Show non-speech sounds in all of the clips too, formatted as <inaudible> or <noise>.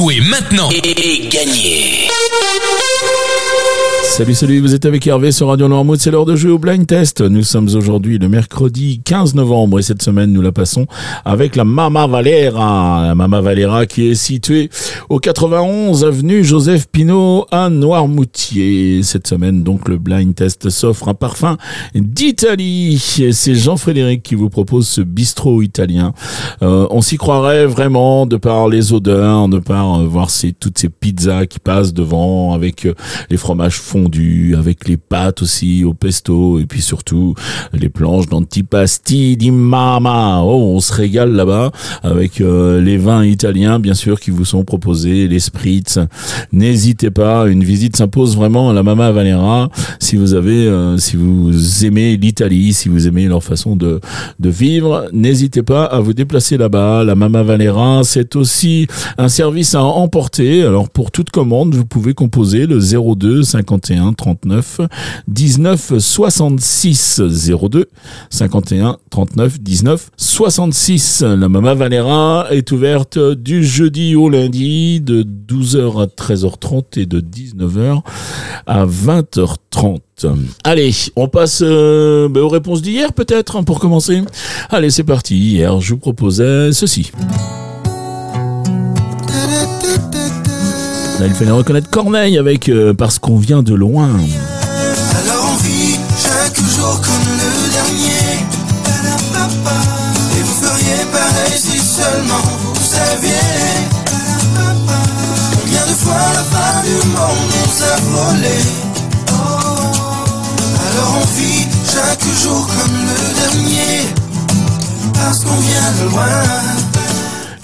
Jouez maintenant. Et, gagnez Salut, salut, vous êtes avec Hervé sur Radio Noirmouth, c'est l'heure de jouer au blind test. Nous sommes aujourd'hui le mercredi 15 novembre et cette semaine nous la passons avec la Mama Valera. La Mama Valera qui est située au 91 avenue Joseph Pinault à Noirmoutier. Cette semaine donc le blind test s'offre un parfum d'Italie. C'est Jean-Frédéric qui vous propose ce bistrot italien. Euh, on s'y croirait vraiment de par les odeurs, de par euh, voir toutes ces pizzas qui passent devant avec euh, les fromages fondus avec les pâtes aussi au pesto, et puis surtout les planches d'antipasti di mama. Oh, on se régale là-bas avec euh, les vins italiens, bien sûr, qui vous sont proposés, les spritz. N'hésitez pas, une visite s'impose vraiment à la Mama Valera. Si vous avez, euh, si vous aimez l'Italie, si vous aimez leur façon de, de vivre, n'hésitez pas à vous déplacer là-bas. La Mama Valera, c'est aussi un service à emporter. Alors pour toute commande, vous pouvez composer le 02 51 39 19 66 02 51 39 19 66. La Mama Valera est ouverte du jeudi au lundi de 12h à 13h30 et de 19h à 20h30. Allez, on passe euh, ben, aux réponses d'hier peut-être hein, pour commencer. Allez, c'est parti. Hier, je vous proposais ceci. Il fallait reconnaître Corneille avec euh, Parce qu'on vient de loin. Alors on vit chaque jour comme le dernier. Et vous feriez pareil si seulement vous saviez. Combien de fois la fin du monde nous a volé. Alors on vit chaque jour comme le dernier. Parce qu'on vient de loin.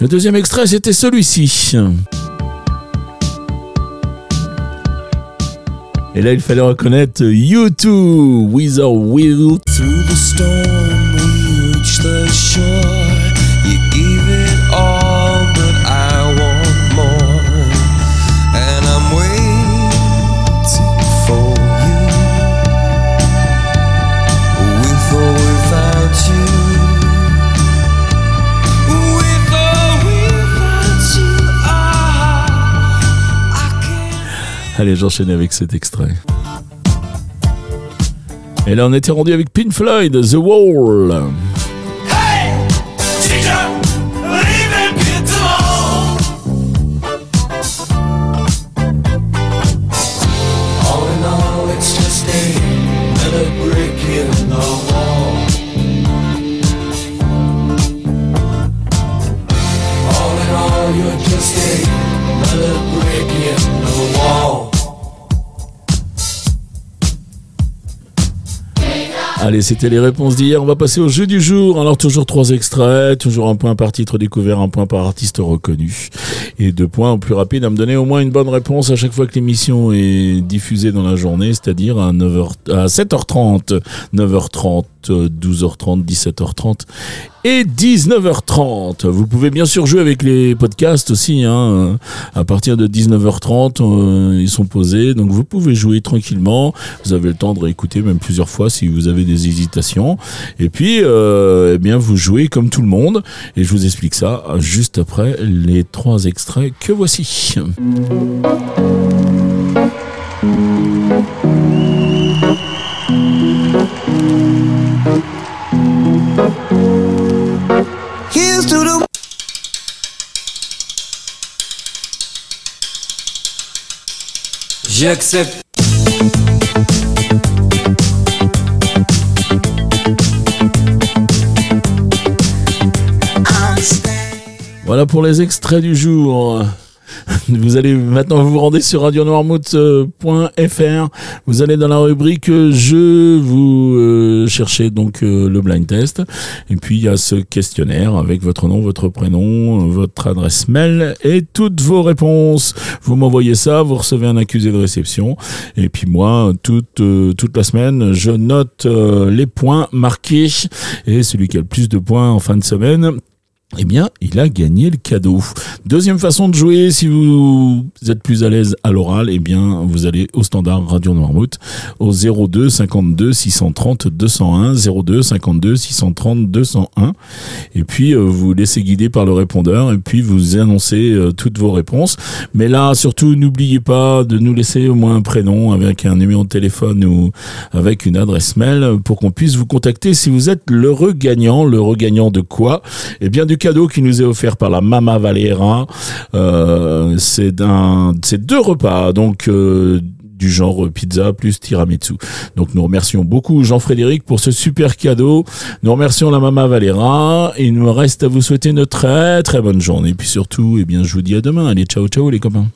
Le deuxième extrait, c'était celui-ci. Et là, il fallait reconnaître U2, With or Will. Through the storm, we reach the shore. You Allez, j'enchaîne avec cet extrait. Et là, on était rendu avec Pink Floyd, The Wall. Teacher, Allez, c'était les réponses d'hier. On va passer au jeu du jour. Alors, toujours trois extraits, toujours un point par titre découvert, un point par artiste reconnu. Et deux points au plus rapide à me donner au moins une bonne réponse à chaque fois que l'émission est diffusée dans la journée, c'est-à-dire à 9h, à 7h30, 9h30, 12h30, 17h30 et 19h30. Vous pouvez bien sûr jouer avec les podcasts aussi. Hein. À partir de 19h30, euh, ils sont posés, donc vous pouvez jouer tranquillement. Vous avez le temps de réécouter même plusieurs fois si vous avez des hésitations. Et puis, euh, eh bien, vous jouez comme tout le monde. Et je vous explique ça juste après les trois extraits que voici. J'accepte. Voilà pour les extraits du jour. <laughs> Vous allez maintenant vous rendez sur radionoirmouth.fr. Vous allez dans la rubrique je vous euh, cherchez donc euh, le blind test et puis il y a ce questionnaire avec votre nom, votre prénom, votre adresse mail et toutes vos réponses. Vous m'envoyez ça, vous recevez un accusé de réception et puis moi toute euh, toute la semaine, je note euh, les points marqués et celui qui a le plus de points en fin de semaine eh bien, il a gagné le cadeau. Deuxième façon de jouer, si vous êtes plus à l'aise à l'oral, eh bien, vous allez au standard Radio Noirmouth au 02 52 630 201, 02 52 630 201. Et puis, euh, vous laissez guider par le répondeur et puis vous annoncez euh, toutes vos réponses. Mais là, surtout, n'oubliez pas de nous laisser au moins un prénom avec un numéro de téléphone ou avec une adresse mail pour qu'on puisse vous contacter si vous êtes l'heureux gagnant. L'heureux gagnant de quoi? Eh bien, du cadeau qui nous est offert par la Mama Valera. Euh, c'est deux repas, donc euh, du genre pizza plus tiramisu. Donc nous remercions beaucoup Jean-Frédéric pour ce super cadeau. Nous remercions la Mama Valera. Il nous reste à vous souhaiter une très très bonne journée. Et puis surtout, eh bien, je vous dis à demain. Allez, ciao ciao les copains.